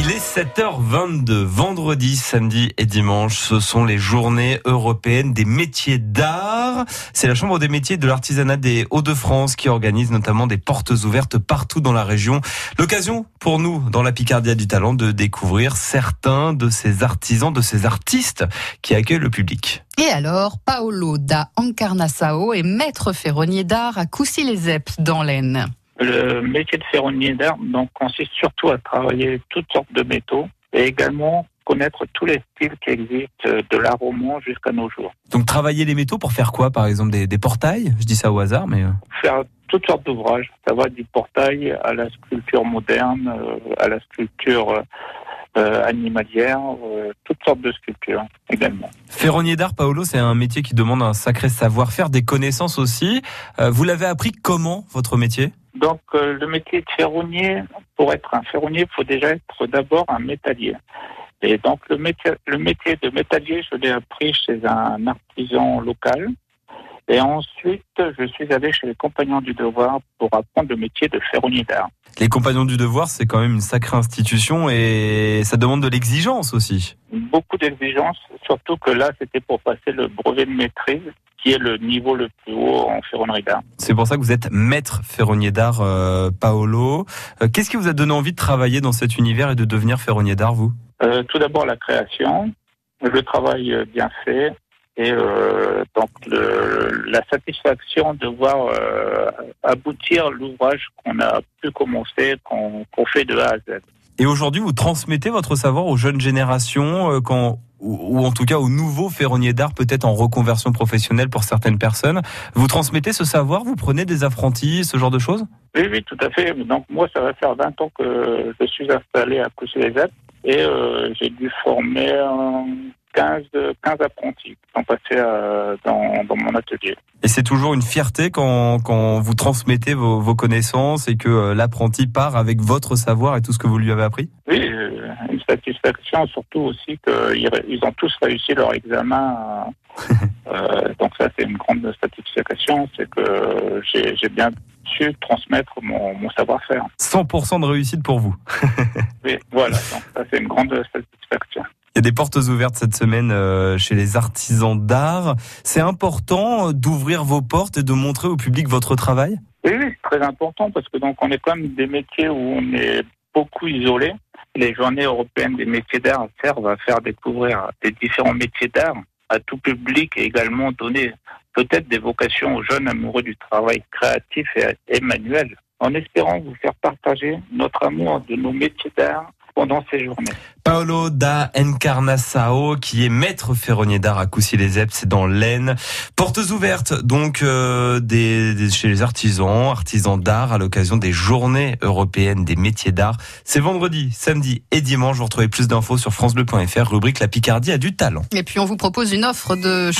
Il est 7h22, vendredi, samedi et dimanche. Ce sont les journées européennes des métiers d'art. C'est la Chambre des métiers de l'artisanat des Hauts-de-France qui organise notamment des portes ouvertes partout dans la région. L'occasion pour nous, dans la Picardia du Talent, de découvrir certains de ces artisans, de ces artistes qui accueillent le public. Et alors, Paolo da Encarnassao est maître ferronnier d'art à Coucy-les-Eppes dans l'Aisne. Le métier de ferronnier d'art donc, consiste surtout à travailler toutes sortes de métaux et également connaître tous les styles qui existent de l'art roman jusqu'à nos jours. Donc travailler les métaux pour faire quoi Par exemple des, des portails? Je dis ça au hasard, mais... euh, Faire toutes sortes d'ouvrages, ça va du portail à la sculpture moderne, euh, à la sculpture euh, euh, animalière, euh, toutes sortes de sculptures également. Ferronnier d'art, Paolo, c'est un métier qui demande un sacré savoir-faire, des connaissances aussi. Euh, vous l'avez appris comment, votre métier? Donc euh, le métier de ferronnier, pour être un ferronnier, il faut déjà être d'abord un métallier. Et donc le métier, le métier de métallier, je l'ai appris chez un artisan local. Et ensuite, je suis allé chez les Compagnons du Devoir pour apprendre le métier de ferronnier d'art. Les Compagnons du Devoir, c'est quand même une sacrée institution et ça demande de l'exigence aussi. Beaucoup d'exigences, surtout que là, c'était pour passer le brevet de maîtrise, qui est le niveau le plus haut en ferronnerie d'art. C'est pour ça que vous êtes maître ferronnier d'art, euh, Paolo. Euh, Qu'est-ce qui vous a donné envie de travailler dans cet univers et de devenir ferronnier d'art, vous? Euh, tout d'abord la création, le travail bien fait et euh, donc le, la satisfaction de voir euh, aboutir l'ouvrage qu'on a pu commencer, qu'on fait de A à Z. Et aujourd'hui, vous transmettez votre savoir aux jeunes générations, euh, quand, ou, ou en tout cas aux nouveaux ferronniers d'art, peut-être en reconversion professionnelle pour certaines personnes. Vous transmettez ce savoir, vous prenez des apprentis, ce genre de choses? Oui, oui, tout à fait. Donc moi, ça va faire 20 ans que je suis installé à Coucy-les-Alpes et j'ai dû former 15, 15 apprentis qui sont passés euh, dans, dans mon atelier. Et c'est toujours une fierté quand, quand vous transmettez vos, vos connaissances et que euh, l'apprenti part avec votre savoir et tout ce que vous lui avez appris? Oui, euh, une satisfaction, surtout aussi qu'ils ils ont tous réussi leur examen. Donc ça, c'est une grande satisfaction, c'est que j'ai j'ai bien su transmettre mon, mon savoir-faire. 100% de réussite pour vous. Oui, voilà, donc ça, c'est une grande satisfaction. Il y a des portes ouvertes cette semaine euh, chez les artisans d'art. C'est important euh, d'ouvrir vos portes et de montrer au public votre travail? Oui, c'est très important parce que donc on est quand même des métiers où on est beaucoup isolé. Les journées européennes des métiers d'art servent à faire découvrir des différents métiers d'art à tout public et également donner peut-être des vocations aux jeunes amoureux du travail créatif et manuel, en espérant vous faire partager notre amour de nos métiers d'art pendant ces journées. Paolo da Encarnassao, qui est maître ferronnier d'art à Coucy-les-Eppes, c'est dans l'Aisne. Portes ouvertes, donc, euh, des, des- chez les artisans, artisans d'art, à l'occasion des journées européennes des métiers d'art. C'est vendredi, samedi et dimanche. Vous retrouvez plus d'infos sur francebleu.fr, rubrique La Picardie a du talent. Et puis on vous propose une offre de